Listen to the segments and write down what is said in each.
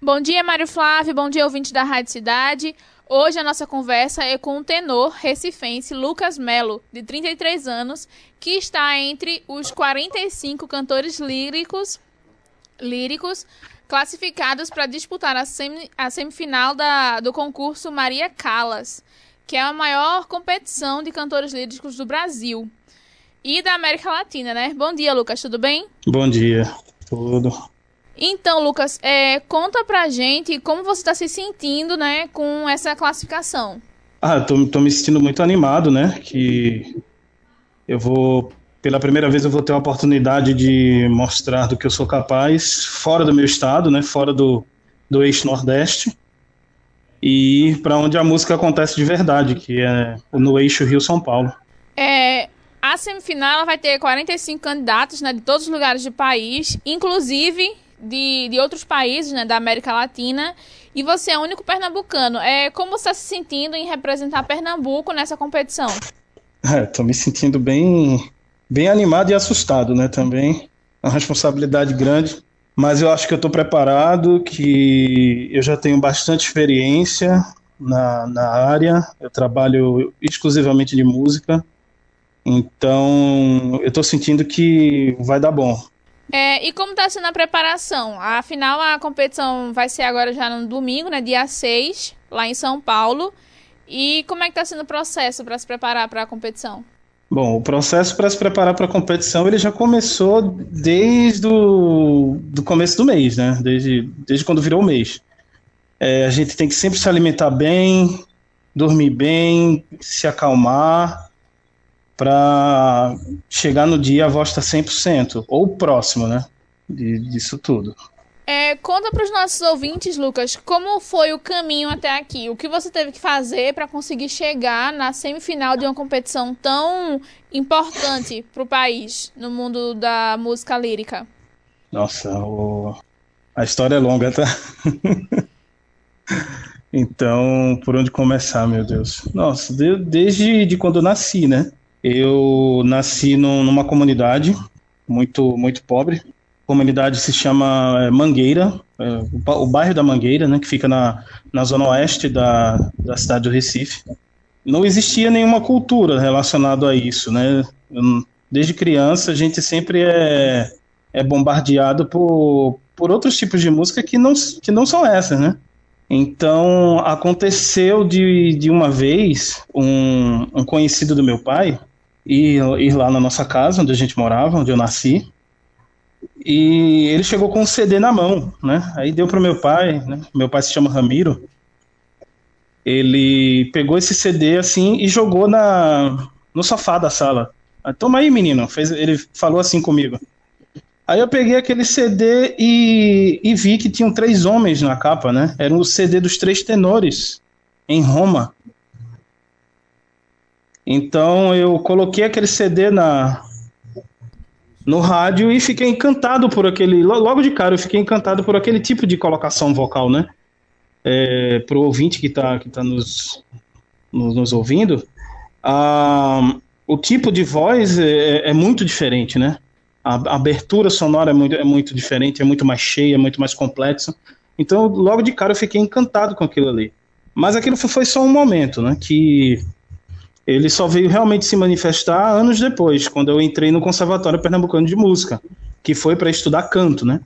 Bom dia, Mário Flávio. Bom dia, ouvinte da Rádio Cidade. Hoje a nossa conversa é com o tenor recifense Lucas Melo, de 33 anos, que está entre os 45 cantores líricos, líricos classificados para disputar a, a semifinal da, do concurso Maria Callas, que é a maior competição de cantores líricos do Brasil e da América Latina, né? Bom dia, Lucas, tudo bem? Bom dia, tudo. Então, Lucas, é, conta pra gente como você está se sentindo, né, com essa classificação. Ah, tô, tô me sentindo muito animado, né, que eu vou, pela primeira vez eu vou ter a oportunidade de mostrar do que eu sou capaz, fora do meu estado, né, fora do, do eixo Nordeste, e para onde a música acontece de verdade, que é no eixo Rio-São Paulo. É, a semifinal vai ter 45 candidatos né, de todos os lugares do país, inclusive de, de outros países né, da América Latina. E você é o único pernambucano. É, como você está se sentindo em representar Pernambuco nessa competição? Estou é, me sentindo bem, bem animado e assustado, né? Também. Uma responsabilidade grande. Mas eu acho que eu estou preparado, que eu já tenho bastante experiência na, na área. Eu trabalho exclusivamente de música. Então, eu estou sentindo que vai dar bom. É, e como está sendo a preparação? Afinal, a competição vai ser agora já no domingo, né, dia 6, lá em São Paulo. E como é que está sendo o processo para se preparar para a competição? Bom, o processo para se preparar para a competição ele já começou desde o do começo do mês, né? Desde, desde quando virou o mês. É, a gente tem que sempre se alimentar bem, dormir bem, se acalmar para chegar no dia a voz está 100%, ou próximo, né, de, disso tudo. É, conta para os nossos ouvintes, Lucas, como foi o caminho até aqui? O que você teve que fazer para conseguir chegar na semifinal de uma competição tão importante para o país, no mundo da música lírica? Nossa, o... a história é longa, tá? então, por onde começar, meu Deus? Nossa, de, desde de quando eu nasci, né? Eu nasci no, numa comunidade muito muito pobre. A comunidade se chama é, Mangueira, é, o, o, bairro da Mangueira, né, que fica na, na zona oeste da, da cidade do Recife. Não existia nenhuma cultura relacionada a isso, né? Desde criança a gente sempre é, é bombardeado por, por outros tipos de música que não, que não são essas, né? Então aconteceu de, de uma vez um, um conhecido do meu pai, ir, ir lá na nossa casa, onde a gente morava, onde eu nasci. E ele chegou com um CD na mão, né? Aí deu para meu pai, né? Meu pai se chama Ramiro. Ele pegou esse CD assim e jogou na no sofá da sala. Ah, Toma aí, menino. Fez, ele falou assim comigo. Aí eu peguei aquele CD e, e vi que tinham três homens na capa, né? Era o CD dos três tenores em Roma. Então eu coloquei aquele CD na no rádio e fiquei encantado por aquele. Logo de cara, eu fiquei encantado por aquele tipo de colocação vocal, né? É, Para o ouvinte que está que tá nos, nos, nos ouvindo, a, o tipo de voz é, é, muito diferente, né? A, abertura sonora é muito, é muito diferente, é muito mais cheia, é muito mais complexa. Então, logo de cara, eu fiquei encantado com aquilo ali. Mas aquilo foi só um momento, né? Que ele só veio realmente se manifestar anos depois, quando eu entrei no Conservatório Pernambucano de Música, que foi para estudar canto, né?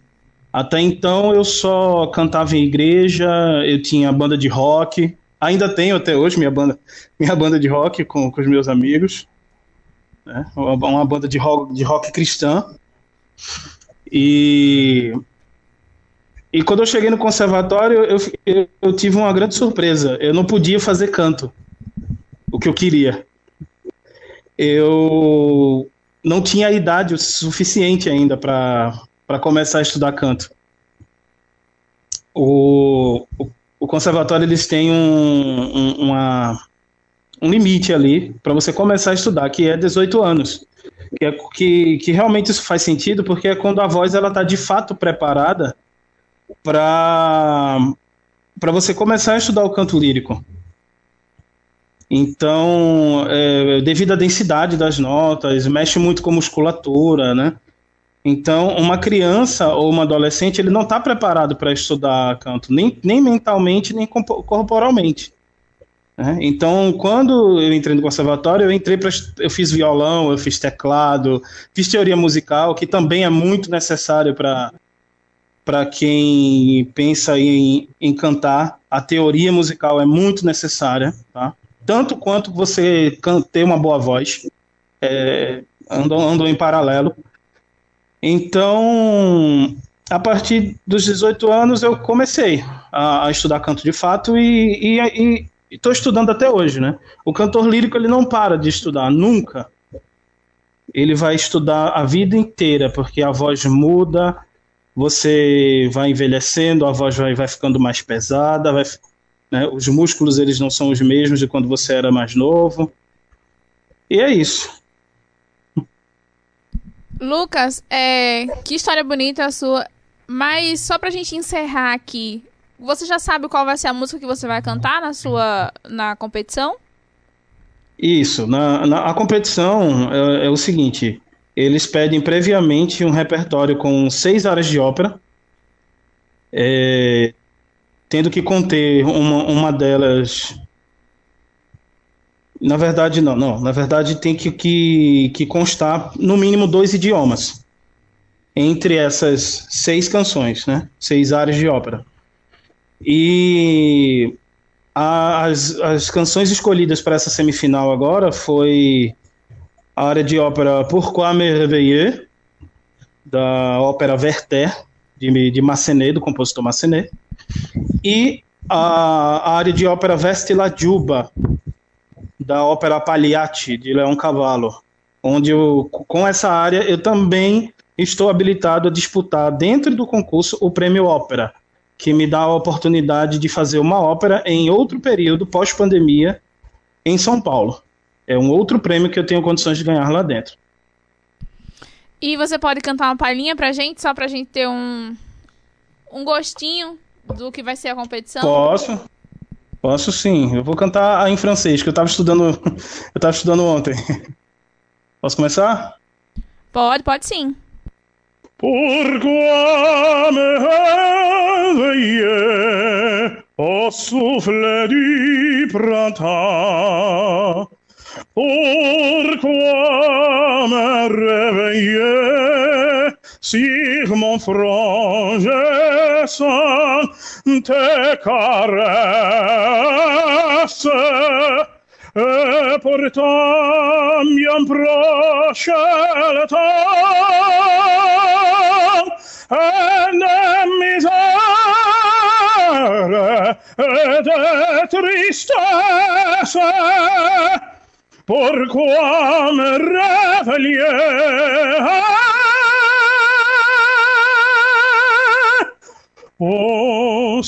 Até então eu só cantava em igreja, eu tinha banda de rock, ainda tenho até hoje minha banda, minha banda de rock com, com os meus amigos, né? uma banda de rock, de rock cristã. E e quando eu cheguei no conservatório, eu, eu, eu tive uma grande surpresa. Eu não podia fazer canto o que eu queria. Eu não tinha idade suficiente ainda para começar a estudar canto. O, o, o conservatório eles têm um, um, uma, um limite ali para você começar a estudar, que é 18 anos. Que, é, que, que realmente isso faz sentido, porque é quando a voz ela está de fato preparada para você começar a estudar o canto lírico. Então, é, devido à densidade das notas, mexe muito com musculatura, né? Então, uma criança ou uma adolescente, ele não está preparado para estudar canto, nem, nem mentalmente, nem corporalmente. Né? Então, quando eu entrei no conservatório, eu entrei para eu fiz violão, eu fiz teclado, fiz teoria musical, que também é muito necessário para para quem pensa em, em cantar. A teoria musical é muito necessária, tá? Tanto quanto você ter uma boa voz, é, andam, andam em paralelo. Então, a partir dos 18 anos, eu comecei a, a estudar canto de fato e, e, estou estudando até hoje, né? O cantor lírico ele não para de estudar nunca. Ele vai estudar a vida inteira porque a voz muda, você vai envelhecendo, a voz vai, vai ficando mais pesada, vai, né? os músculos eles não são os mesmos de quando você era mais novo. E é isso. Lucas, é, que história bonita a sua. Mas só pra gente encerrar aqui, você já sabe qual vai ser a música que você vai cantar na sua na competição? Isso. Na, na a competição é, é, o seguinte: eles pedem previamente um repertório com seis áreas de ópera, é, tendo que conter uma, uma delas. Na verdade, não, não. Na verdade, tem que, que, que constar no mínimo dois idiomas entre essas seis canções, né? Seis áreas de ópera. E as, as canções escolhidas para essa semifinal agora foi a área de ópera Pourquoi me réveiller, da ópera Werther, de, de Massenet, do compositor Massenet, e a, a área de ópera Vesti la Giuba, da ópera Pagliatti, de Leão Cavallo, onde eu, com essa área eu também estou habilitado a disputar dentro do concurso o prêmio ópera, que me dá a oportunidade de fazer uma ópera em outro período, pós-pandemia, em São Paulo. É um outro prêmio que eu tenho condições de ganhar lá dentro. E você pode cantar uma palhinha pra gente, só pra gente ter um, um gostinho do que vai ser a competição? Posso. Posso sim. Eu vou cantar em francês, que eu tava estudando, eu tava estudando ontem. Posso começar? Pode, pode sim. Pourquoi me réveiller au souffle du printemps Pourquoi me réveiller sur mon front je sens tes caresses et pourtant bien proche le de misère et de tristesse. Pourquoi me réveiller au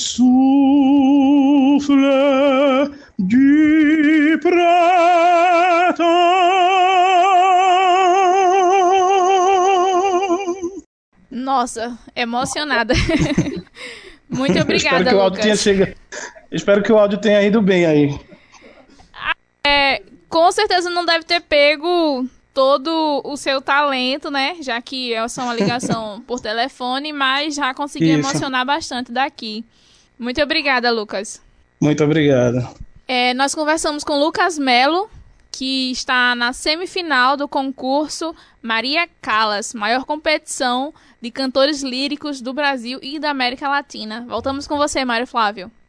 Nossa, emocionada. Muito obrigada, Espero que o áudio tenha chegado. Espero que o áudio tenha ido bem aí. É, com certeza não deve ter pego todo o seu talento, né? Já que é só uma ligação por telefone, mas já conseguiu Isso. emocionar bastante daqui. Muito obrigada, Lucas. Muito obrigado. É, nós conversamos com Lucas Melo, que está na semifinal do concurso Maria Callas, maior competição de cantores líricos do Brasil e da América Latina. Voltamos com você, Mário Flávio.